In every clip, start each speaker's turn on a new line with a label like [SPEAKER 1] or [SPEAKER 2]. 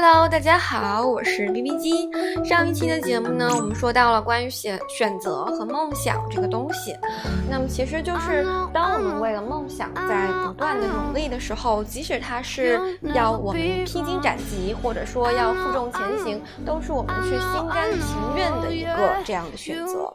[SPEAKER 1] Hello，大家好，我是 B B 机。上一期的节目呢，我们说到了关于选选择和梦想这个东西。那么其实就是当我们为了梦想在不断的努力的时候，即使它是要我们披荆斩棘，或者说要负重前行，都是我们去心甘情愿的一个这样的选择。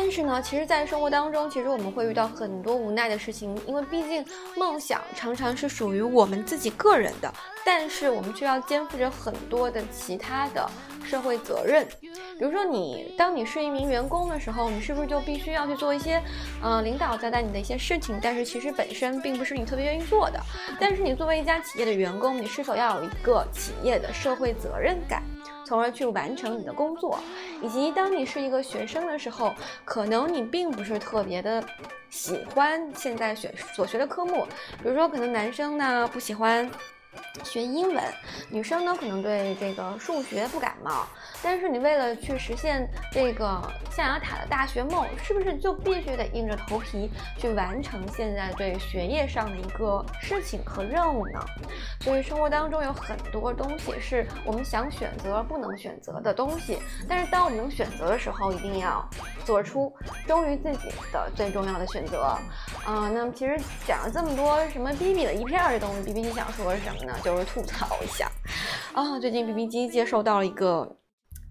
[SPEAKER 1] 但是呢，其实，在生活当中，其实我们会遇到很多无奈的事情，因为毕竟梦想常常是属于我们自己个人的，但是我们却要肩负着很多的其他的社会责任。比如说，你当你是一名员工的时候，你是不是就必须要去做一些，呃，领导交代你的一些事情，但是其实本身并不是你特别愿意做的。但是你作为一家企业的员工，你是否要有一个企业的社会责任感？从而去完成你的工作，以及当你是一个学生的时候，可能你并不是特别的喜欢现在学所学的科目，比如说可能男生呢不喜欢。学英文，女生呢可能对这个数学不感冒，但是你为了去实现这个象牙塔的大学梦，是不是就必须得硬着头皮去完成现在对学业上的一个事情和任务呢？所以生活当中有很多东西是我们想选择而不能选择的东西，但是当我们能选择的时候，一定要做出忠于自己的最重要的选择。啊，那么其实讲了这么多什么 B B 的一片儿这东西，B B 你想说什么？那就是吐槽一下啊，最近 B B 机接受到了一个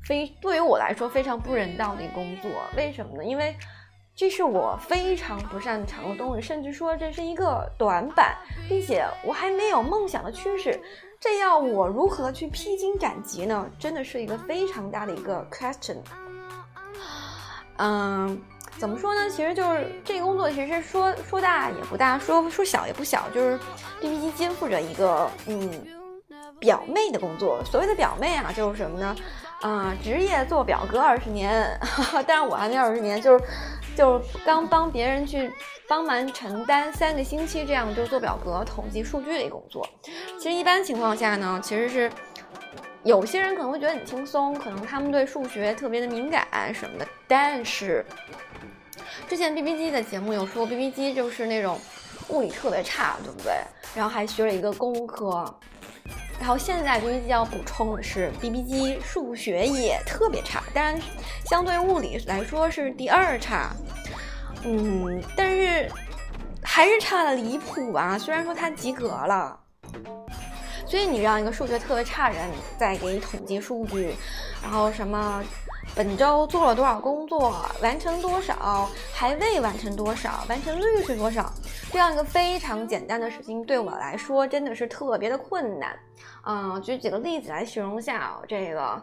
[SPEAKER 1] 非对于我来说非常不人道的工作，为什么呢？因为这是我非常不擅长的东西，甚至说这是一个短板，并且我还没有梦想的趋势，这要我如何去披荆斩棘呢？真的是一个非常大的一个 question。嗯。怎么说呢？其实就是这个工作，其实说说大也不大，说说小也不小，就是 B B 机肩负着一个嗯表妹的工作。所谓的表妹啊，就是什么呢？啊，职业做表格二十年，但是我还没二十年，就是就是刚帮别人去帮忙承担三个星期这样就做表格统计数据的一个工作。其实一般情况下呢，其实是有些人可能会觉得很轻松，可能他们对数学特别的敏感什么的，但是。之前 B B 机的节目有说 B B 机就是那种物理特别差，对不对？然后还学了一个工科，然后现在 B B 机要补充的是 B B 机数学也特别差，当然相对物理来说是第二差，嗯，但是还是差的离谱啊！虽然说他及格了，所以你让一个数学特别差的人再给你统计数据，然后什么？本周做了多少工作，完成多少，还未完成多少，完成率是多少？这样一个非常简单的事情，对我来说真的是特别的困难。嗯，举几个例子来形容一下这个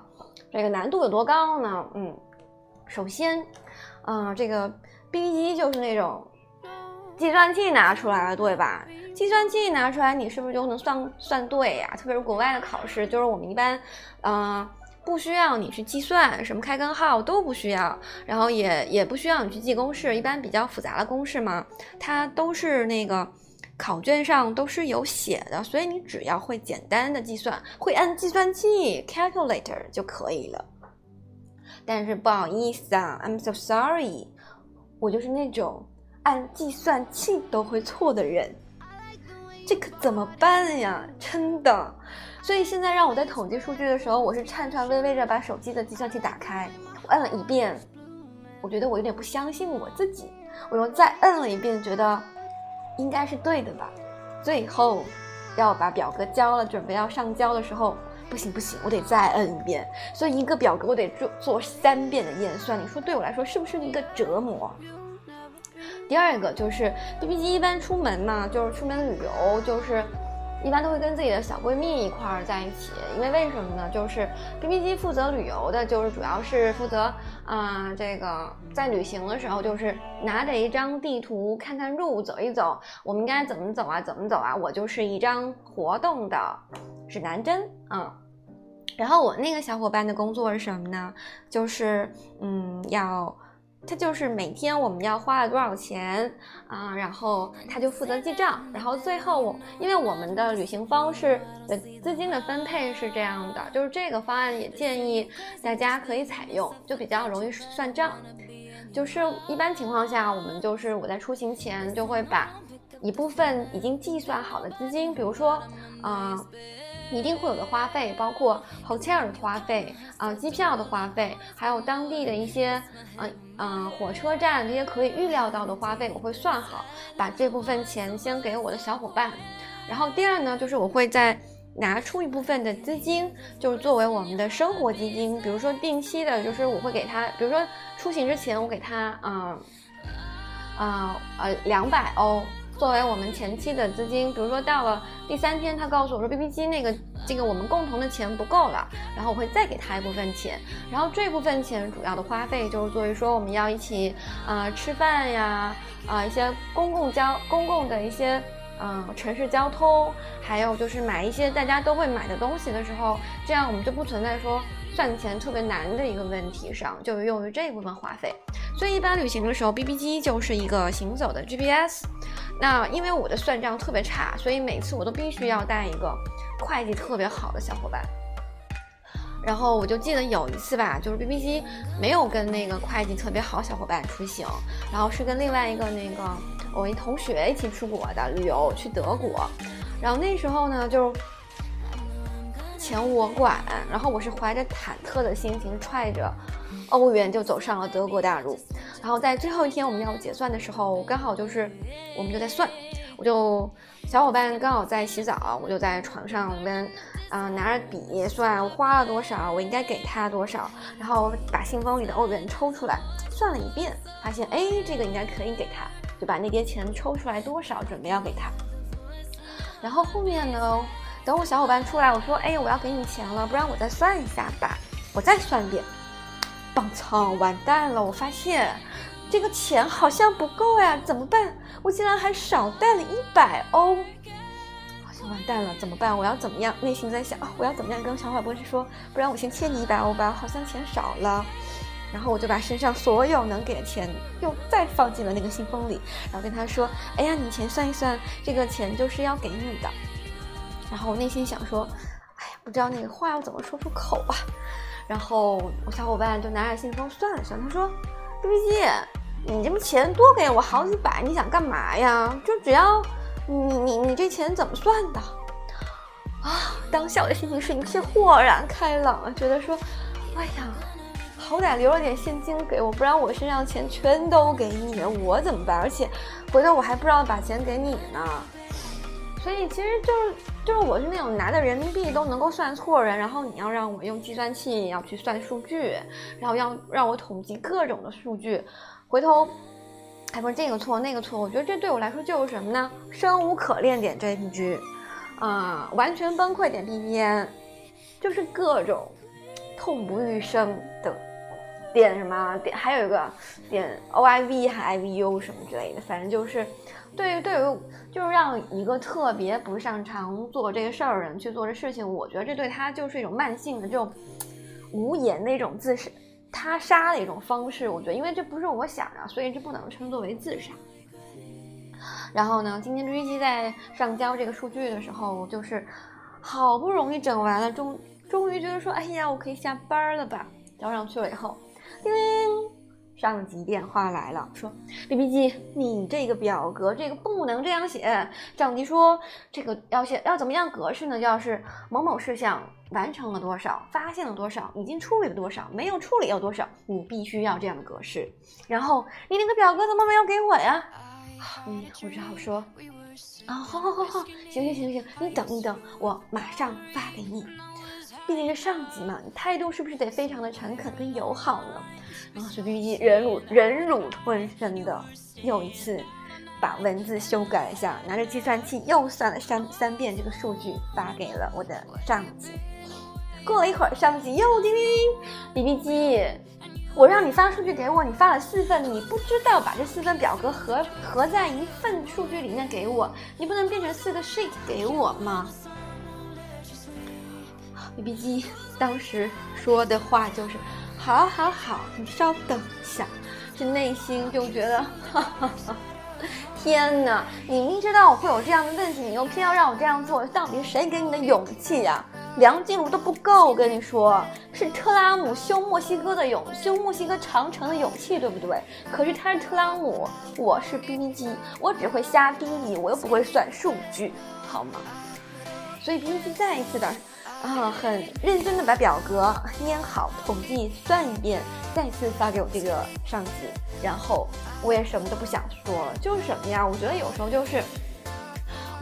[SPEAKER 1] 这个难度有多高呢？嗯，首先，嗯，这个 B 一就是那种计算器拿出来了，对吧？计算器拿出来，你是不是就能算算对呀？特别是国外的考试，就是我们一般，嗯。不需要你去计算什么开根号都不需要，然后也也不需要你去记公式，一般比较复杂的公式嘛，它都是那个考卷上都是有写的，所以你只要会简单的计算，会按计算器 calculator 就可以了。但是不好意思啊，I'm so sorry，我就是那种按计算器都会错的人，这可怎么办呀？真的。所以现在让我在统计数据的时候，我是颤颤巍巍着把手机的计算器打开，我摁了一遍，我觉得我有点不相信我自己，我又再摁了一遍，觉得应该是对的吧。最后要把表格交了，准备要上交的时候，不行不行，我得再摁一遍。所以一个表格我得做做三遍的验算，你说对我来说是不是一个折磨？第二个就是 B B 机一般出门嘛，就是出门旅游，就是。一般都会跟自己的小闺蜜一块儿在一起，因为为什么呢？就是 B B 机负责旅游的，就是主要是负责啊，这个在旅行的时候，就是拿着一张地图看看路，走一走，我们应该怎么走啊？怎么走啊？我就是一张活动的指南针，嗯。然后我那个小伙伴的工作是什么呢？就是嗯要。他就是每天我们要花了多少钱啊，然后他就负责记账，然后最后我因为我们的旅行方式的资金的分配是这样的，就是这个方案也建议大家可以采用，就比较容易算账。就是一般情况下，我们就是我在出行前就会把一部分已经计算好的资金，比如说啊。一定会有的花费，包括 hotel 的花费啊，机票的花费，还有当地的一些，呃呃，火车站这些可以预料到的花费，我会算好，把这部分钱先给我的小伙伴。然后第二呢，就是我会再拿出一部分的资金，就是作为我们的生活基金，比如说定期的，就是我会给他，比如说出行之前我给他，嗯，啊呃两百欧。作为我们前期的资金，比如说到了第三天，他告诉我说 B B 机那个这个我们共同的钱不够了，然后我会再给他一部分钱，然后这部分钱主要的花费就是作为说我们要一起啊吃饭呀啊一些公共交公共的一些嗯城市交通，还有就是买一些大家都会买的东西的时候，这样我们就不存在说算钱特别难的一个问题上，就是用于这一部分花费。所以一般旅行的时候，B B 机就是一个行走的 G P S。那因为我的算账特别差，所以每次我都必须要带一个会计特别好的小伙伴。然后我就记得有一次吧，就是 B B 机没有跟那个会计特别好小伙伴出行，然后是跟另外一个那个我一同学一起出国的旅游去德国。然后那时候呢，就钱我管，然后我是怀着忐忑的心情揣着。欧元就走上了德国大陆，然后在最后一天我们要结算的时候，刚好就是我们就在算，我就小伙伴刚好在洗澡，我就在床上边，嗯，拿着笔算我花了多少，我应该给他多少，然后把信封里的欧元抽出来算了一遍，发现哎，这个应该可以给他，就把那叠钱抽出来多少，准备要给他。然后后面呢，等我小伙伴出来，我说哎，我要给你钱了，不然我再算一下吧，我再算一遍。棒仓完蛋了！我发现这个钱好像不够呀，怎么办？我竟然还少带了一百欧，好像完蛋了，怎么办？我要怎么样？内心在想啊，我要怎么样跟小伙伴说？不然我先欠你一百欧吧，好像钱少了。然后我就把身上所有能给的钱又再放进了那个信封里，然后跟他说：“哎呀，你钱算一算，这个钱就是要给你的。”然后我内心想说：“哎呀，不知道那个话要怎么说出口啊。”然后我小伙伴就拿着信封算了算，他说：“B B 机，你这么钱多给我好几百，你想干嘛呀？就只要你你你这钱怎么算的？”啊，当下我的心情是一片豁然开朗啊，觉得说：“哎呀，好歹留了点现金给我，不然我身上钱全都给你，我怎么办？而且回头我还不知道把钱给你呢。”所以其实就是就是我是那种拿的人民币都能够算错人，然后你要让我用计算器要去算数据，然后要让我统计各种的数据，回头还不是这个错那个错，我觉得这对我来说就是什么呢？生无可恋点 JPG，啊，完全崩溃点 BBN，就是各种痛不欲生的点什么点，还有一个点 OIV 还 IVU 什么之类的，反正就是。对于对于，就是让一个特别不擅长做这个事儿的人去做这事情，我觉得这对他就是一种慢性的这种无言的一种自杀、他杀的一种方式。我觉得，因为这不是我想的，所以这不能称作为自杀。然后呢，今天追机在上交这个数据的时候，就是好不容易整完了，终终于觉得说，哎呀，我可以下班了吧？交上去了以后，叮铃。上级电话来了，说：“B B 机，你这个表格这个不能这样写。上级说这个要写要怎么样格式呢？要是某某事项完成了多少，发现了多少，已经处理了多少，没有处理要多少，你必须要这样的格式。然后你那个表格怎么没有给我呀？嗯，我只好说，啊，好好好好，行行行行，你等一等，我马上发给你。毕竟是上级嘛，你态度是不是得非常的诚恳跟友好呢？”然后，随 B B 机忍辱忍辱吞声的又一次把文字修改了一下，拿着计算器又算了三三遍这个数据，发给了我的上级。过了一会儿，上级又叮铃，B B 机，我让你发数据给我，你发了四份，你不知道把这四份表格合合在一份数据里面给我，你不能变成四个 sheet 给我吗？B B 机当时说的话就是。好，好，好，你稍等一下，这内心就觉得，哈哈哈，天哪！你明知道我会有这样的问题，你又偏要让我这样做，到底谁给你的勇气呀？梁静茹都不够，我跟你说，是特拉姆修墨西哥的勇，修墨西哥长城的勇气，对不对？可是他是特拉姆，我是 BB 机，我只会瞎逼你，我又不会算数据，好吗？所以 BB 机再一次的。啊，很认真的把表格粘好，统计算一遍，再次发给我这个上级，然后我也什么都不想说了，就是什么呀？我觉得有时候就是，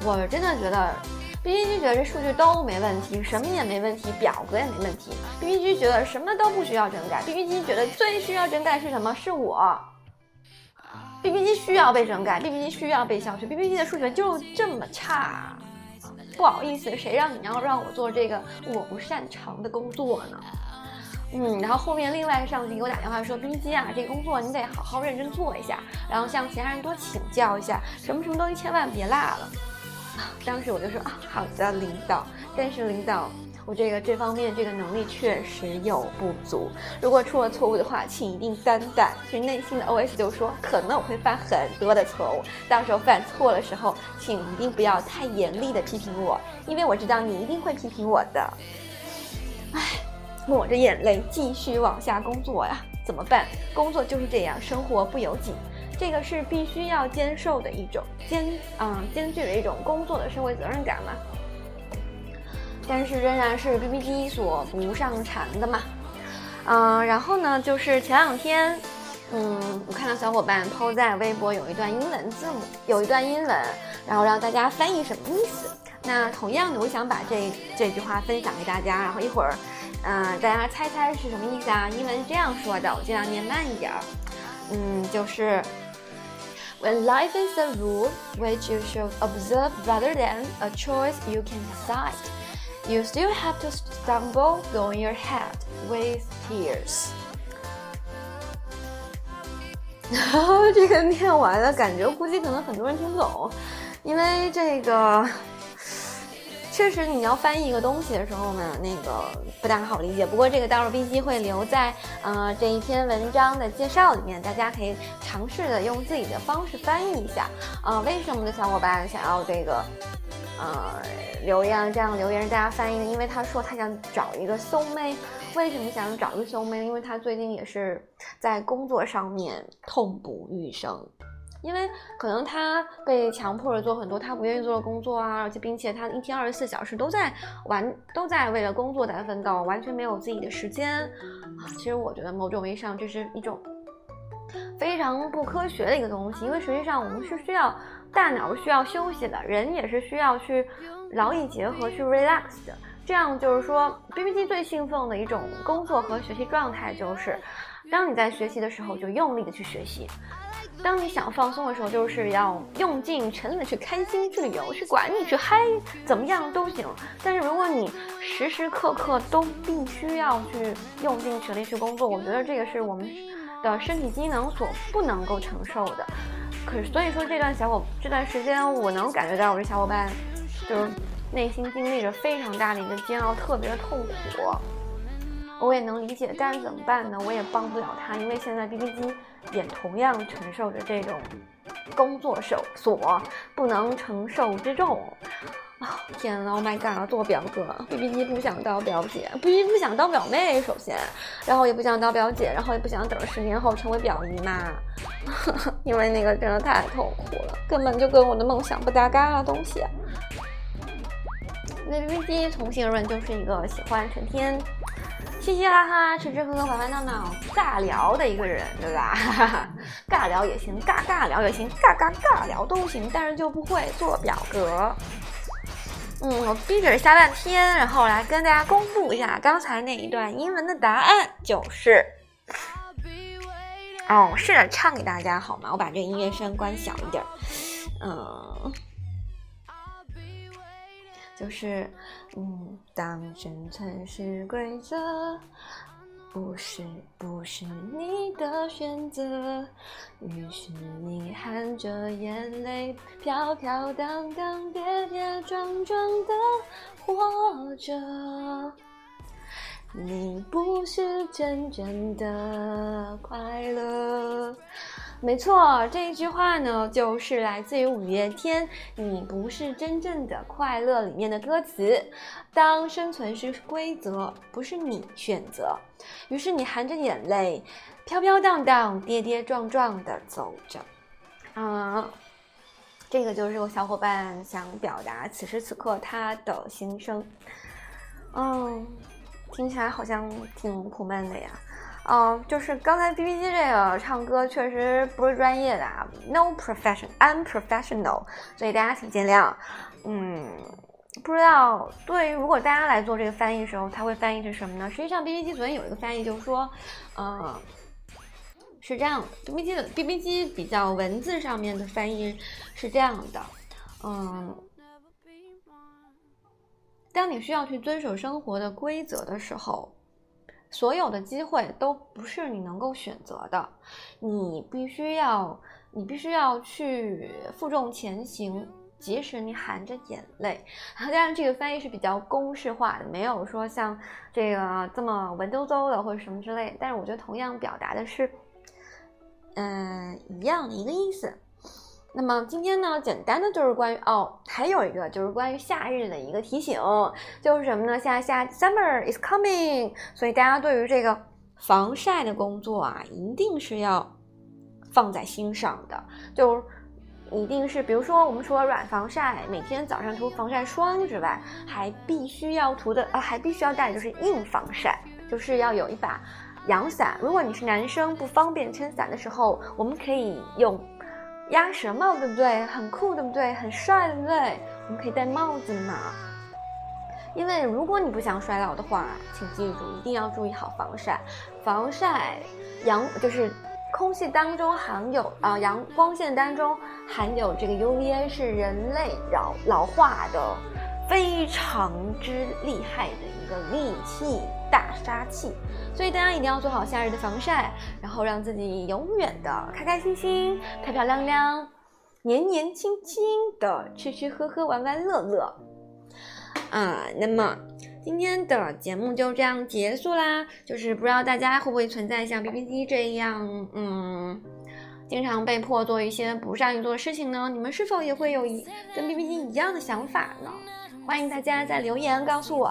[SPEAKER 1] 我真的觉得，B B G 觉得这数据都没问题，什么也没问题，表格也没问题，B B G 觉得什么都不需要整改，B B G 觉得最需要整改是什么？是我，B B G 需要被整改，B B G 需要被消去，B B G 的数学就这么差。不好意思，谁让你要让我做这个我不擅长的工作呢？嗯，然后后面另外一个上级给我打电话说：“冰机啊，这工作你得好好认真做一下，然后向其他人多请教一下，什么什么东西千万别落了。”当时我就说：“啊，好的，领导。”但是领导。我这个这方面这个能力确实有不足，如果出了错误的话，请一定担待。其实内心的 OS 就说，可能我会犯很多的错误，到时候犯错的时候，请一定不要太严厉的批评我，因为我知道你一定会批评我的。唉，抹着眼泪继续往下工作呀，怎么办？工作就是这样，生活不由己，这个是必须要兼受的一种兼啊兼具的一种工作的社会责任感嘛。但是仍然是 B B G 所不上传的嘛，嗯，然后呢，就是前两天，嗯，我看到小伙伴 PO 在微博有一段英文字母，有一段英文，然后让大家翻译什么意思。那同样的，我想把这这句话分享给大家，然后一会儿，嗯，大家猜猜是什么意思啊？英文是这样说的，我尽量念慢一点儿，嗯，就是 When life is a rule which you should observe rather than a choice you can decide. You still have to stumble going your head with tears。然后这个念完了，感觉估计可能很多人听不懂，因为这个确实你要翻译一个东西的时候呢，那个不大好理解。不过这个到时候 B 机会留在呃这一篇文章的介绍里面，大家可以尝试的用自己的方式翻译一下。呃，为什么的小伙伴想要这个？呃，留言这样留言，大家翻译呢，因为他说他想找一个 soul mate，为什么想找一个 soul mate？因为他最近也是在工作上面痛不欲生，因为可能他被强迫着做很多他不愿意做的工作啊，而且并且他一天二十四小时都在玩，都在为了工作在奋斗，完全没有自己的时间啊。其实我觉得某种意义上这是一种非常不科学的一个东西，因为实际上我们是需要。大脑需要休息的，人也是需要去劳逸结合去 relax 的。这样就是说，B B T 最兴奋的一种工作和学习状态就是，当你在学习的时候就用力的去学习，当你想放松的时候就是要用尽全力的去开心、去旅游、去管你、去嗨，怎么样都行。但是如果你时时刻刻都必须要去用尽全力去工作，我觉得这个是我们的身体机能所不能够承受的。可是，所以说这段小伙这段时间，我能感觉到我这小伙伴，就是内心经历着非常大的一个煎熬，特别的痛苦。我也能理解，但是怎么办呢？我也帮不了他，因为现在 B B 机也同样承受着这种工作手所不能承受之重。天呐 o h my god！做表哥，B B 机不想当表姐，B B 不想当表妹，首先，然后也不想当表姐，然后也不想等十年后成为表姨妈，因为那个真的太痛苦了，根本就跟我的梦想不搭嘎的东西。那 B B 机从心而论就是一个喜欢成天嘻嘻哈哈、吃吃喝喝、玩玩闹闹、尬聊的一个人，对吧？尬聊也行，尬尬聊也行，尬尬尬聊都行，但是就不会做表格。嗯，我逼着瞎半天，然后来跟大家公布一下刚才那一段英文的答案，就是，哦，试着唱给大家好吗？我把这个音乐声关小一点，嗯，就是，嗯，当生存是规则。不是，不是你的选择，于是你含着眼泪，飘飘荡荡，跌跌撞撞的活着。你不是真正的快乐。没错，这一句话呢，就是来自于五月天《你不是真正的快乐》里面的歌词。当生存是规则，不是你选择，于是你含着眼泪，飘飘荡荡，跌跌撞撞的走着。啊，这个就是我小伙伴想表达此时此刻他的心声。嗯，听起来好像挺苦闷的呀。嗯，就是刚才 B B 机这个唱歌确实不是专业的啊，no profession，unprofessional，所以大家请见谅。嗯，不知道对于如果大家来做这个翻译的时候，他会翻译成什么呢？实际上 B B 机昨天有一个翻译，就是说，呃，是这样，B B 机的 B B 机比较文字上面的翻译是这样的，嗯，当你需要去遵守生活的规则的时候。所有的机会都不是你能够选择的，你必须要，你必须要去负重前行，即使你含着眼泪。当然，这个翻译是比较公式化的，没有说像这个这么文绉绉的或者什么之类。但是我觉得同样表达的是，嗯，一样的一个意思。那么今天呢，简单的就是关于哦，还有一个就是关于夏日的一个提醒，就是什么呢？夏夏 summer is coming，所以大家对于这个防晒的工作啊，一定是要放在心上的，就一定是，比如说我们除了软防晒，每天早上涂防晒霜之外，还必须要涂的，呃，还必须要带的就是硬防晒，就是要有一把阳伞。如果你是男生不方便撑伞的时候，我们可以用。鸭舌帽对不对？很酷对不对？很帅对不对？我们可以戴帽子嘛？因为如果你不想衰老的话，请记住一定要注意好防晒。防晒阳就是空气当中含有啊阳光线当中含有这个 UVA 是人类老老化的非常之厉害的一个利器。大杀器，所以大家一定要做好夏日的防晒，然后让自己永远的开开心心、漂漂亮亮、年年轻轻的吃吃喝喝、玩玩乐乐。啊，那么今天的节目就这样结束啦。就是不知道大家会不会存在像 B B 机这样，嗯，经常被迫做一些不善于做的事情呢？你们是否也会有一跟 B B 机一样的想法呢？欢迎大家在留言告诉我。